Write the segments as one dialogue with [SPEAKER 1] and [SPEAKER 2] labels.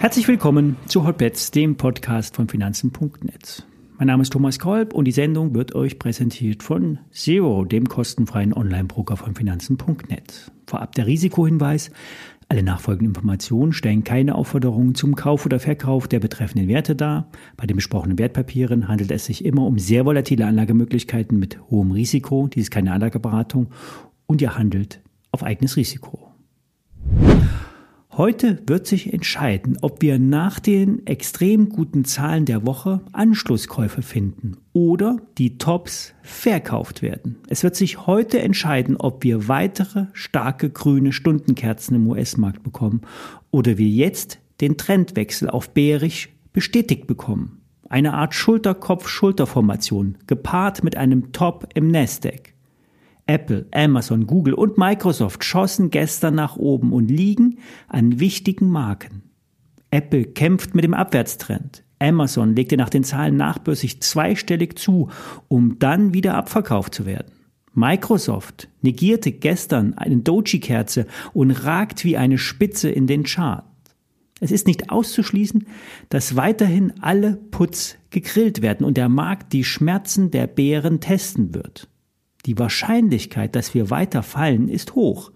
[SPEAKER 1] Herzlich willkommen zu Hotbets, dem Podcast von Finanzen.net. Mein Name ist Thomas Kolb und die Sendung wird euch präsentiert von Zero, dem kostenfreien Online-Broker von Finanzen.net. Vorab der Risikohinweis. Alle nachfolgenden Informationen stellen keine Aufforderungen zum Kauf oder Verkauf der betreffenden Werte dar. Bei den besprochenen Wertpapieren handelt es sich immer um sehr volatile Anlagemöglichkeiten mit hohem Risiko. Dies ist keine Anlageberatung und ihr handelt auf eigenes Risiko. Heute wird sich entscheiden, ob wir nach den extrem guten Zahlen der Woche Anschlusskäufe finden oder die Tops verkauft werden. Es wird sich heute entscheiden, ob wir weitere starke grüne Stundenkerzen im US-Markt bekommen oder wir jetzt den Trendwechsel auf bärisch bestätigt bekommen. Eine Art Schulterkopf-Schulterformation, gepaart mit einem Top im Nasdaq. Apple, Amazon, Google und Microsoft schossen gestern nach oben und liegen an wichtigen Marken. Apple kämpft mit dem Abwärtstrend. Amazon legte nach den Zahlen nachbörsig zweistellig zu, um dann wieder abverkauft zu werden. Microsoft negierte gestern eine Doji-Kerze und ragt wie eine Spitze in den Chart. Es ist nicht auszuschließen, dass weiterhin alle Putz gegrillt werden und der Markt die Schmerzen der Bären testen wird. Die Wahrscheinlichkeit, dass wir weiter fallen, ist hoch.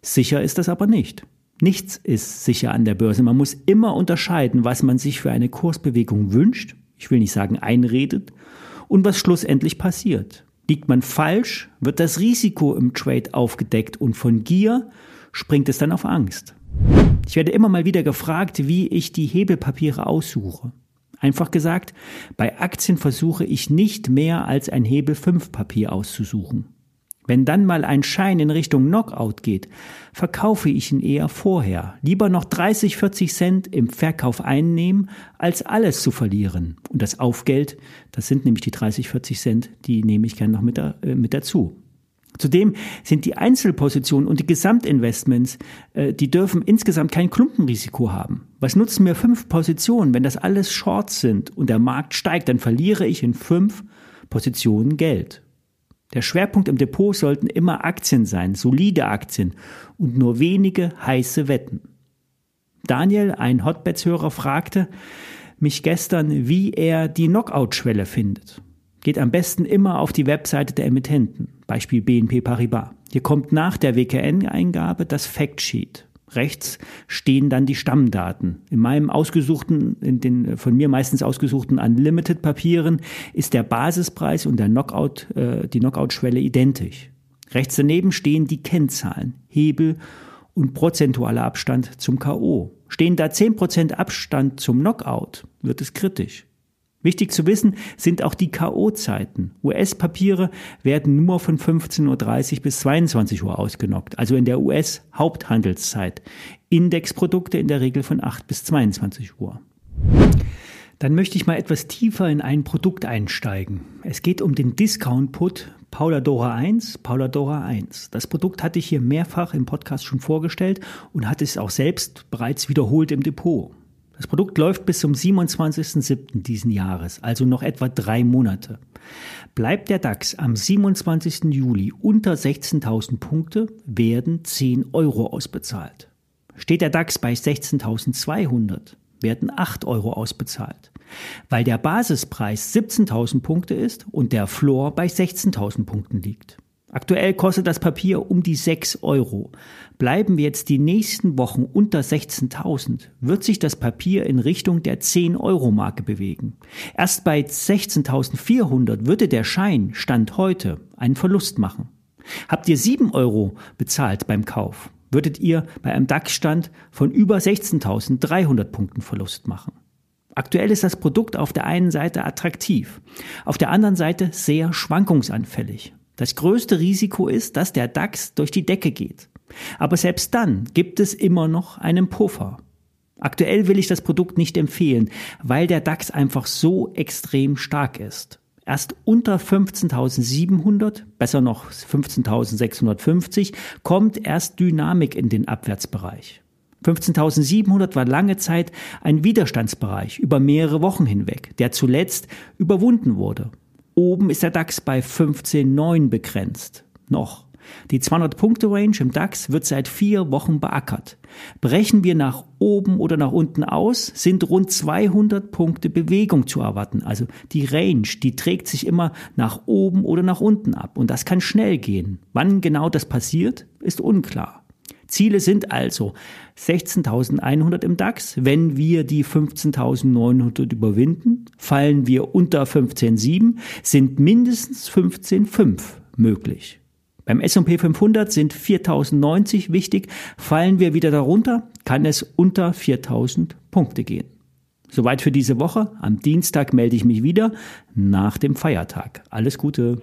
[SPEAKER 1] Sicher ist das aber nicht. Nichts ist sicher an der Börse. Man muss immer unterscheiden, was man sich für eine Kursbewegung wünscht, ich will nicht sagen einredet, und was schlussendlich passiert. Liegt man falsch, wird das Risiko im Trade aufgedeckt und von Gier springt es dann auf Angst. Ich werde immer mal wieder gefragt, wie ich die Hebelpapiere aussuche. Einfach gesagt, bei Aktien versuche ich nicht mehr als ein Hebel 5 Papier auszusuchen. Wenn dann mal ein Schein in Richtung Knockout geht, verkaufe ich ihn eher vorher. Lieber noch 30, 40 Cent im Verkauf einnehmen, als alles zu verlieren. Und das Aufgeld, das sind nämlich die 30, 40 Cent, die nehme ich gerne noch mit, äh, mit dazu. Zudem sind die Einzelpositionen und die Gesamtinvestments, äh, die dürfen insgesamt kein Klumpenrisiko haben. Was nutzen mir fünf Positionen, wenn das alles Shorts sind und der Markt steigt, dann verliere ich in fünf Positionen Geld. Der Schwerpunkt im Depot sollten immer Aktien sein, solide Aktien und nur wenige heiße Wetten. Daniel, ein Hotbets-Hörer, fragte mich gestern, wie er die Knockout-Schwelle findet. Geht am besten immer auf die Webseite der Emittenten, Beispiel BNP Paribas. Hier kommt nach der WKN-Eingabe das Factsheet. Rechts stehen dann die Stammdaten. In meinem ausgesuchten, in den von mir meistens ausgesuchten Unlimited-Papieren ist der Basispreis und der Knockout, äh, die Knockout-Schwelle identisch. Rechts daneben stehen die Kennzahlen, Hebel und prozentualer Abstand zum K.O. Stehen da 10% Abstand zum Knockout, wird es kritisch. Wichtig zu wissen sind auch die K.O.-Zeiten. US-Papiere werden nur von 15.30 Uhr bis 22 Uhr ausgenockt, also in der US-Haupthandelszeit. Indexprodukte in der Regel von 8 bis 22 Uhr. Dann möchte ich mal etwas tiefer in ein Produkt einsteigen. Es geht um den Discount-Put Paula Dora 1, Paula Dora 1. Das Produkt hatte ich hier mehrfach im Podcast schon vorgestellt und hatte es auch selbst bereits wiederholt im Depot. Das Produkt läuft bis zum 27.07. diesen Jahres, also noch etwa drei Monate. Bleibt der DAX am 27. Juli unter 16.000 Punkte, werden 10 Euro ausbezahlt. Steht der DAX bei 16.200, werden 8 Euro ausbezahlt. Weil der Basispreis 17.000 Punkte ist und der Floor bei 16.000 Punkten liegt. Aktuell kostet das Papier um die 6 Euro. Bleiben wir jetzt die nächsten Wochen unter 16.000, wird sich das Papier in Richtung der 10-Euro-Marke bewegen. Erst bei 16.400 würde der Schein, Stand heute, einen Verlust machen. Habt ihr 7 Euro bezahlt beim Kauf, würdet ihr bei einem DAX-Stand von über 16.300 Punkten Verlust machen. Aktuell ist das Produkt auf der einen Seite attraktiv, auf der anderen Seite sehr schwankungsanfällig. Das größte Risiko ist, dass der DAX durch die Decke geht. Aber selbst dann gibt es immer noch einen Puffer. Aktuell will ich das Produkt nicht empfehlen, weil der DAX einfach so extrem stark ist. Erst unter 15.700, besser noch 15.650, kommt erst Dynamik in den Abwärtsbereich. 15.700 war lange Zeit ein Widerstandsbereich über mehrere Wochen hinweg, der zuletzt überwunden wurde. Oben ist der DAX bei 15,9 begrenzt. Noch. Die 200-Punkte-Range im DAX wird seit vier Wochen beackert. Brechen wir nach oben oder nach unten aus, sind rund 200 Punkte Bewegung zu erwarten. Also die Range, die trägt sich immer nach oben oder nach unten ab. Und das kann schnell gehen. Wann genau das passiert, ist unklar. Ziele sind also 16.100 im DAX. Wenn wir die 15.900 überwinden, fallen wir unter 15.7, sind mindestens 15.5 möglich. Beim S&P 500 sind 4090 wichtig. Fallen wir wieder darunter, kann es unter 4000 Punkte gehen. Soweit für diese Woche. Am Dienstag melde ich mich wieder nach dem Feiertag. Alles Gute.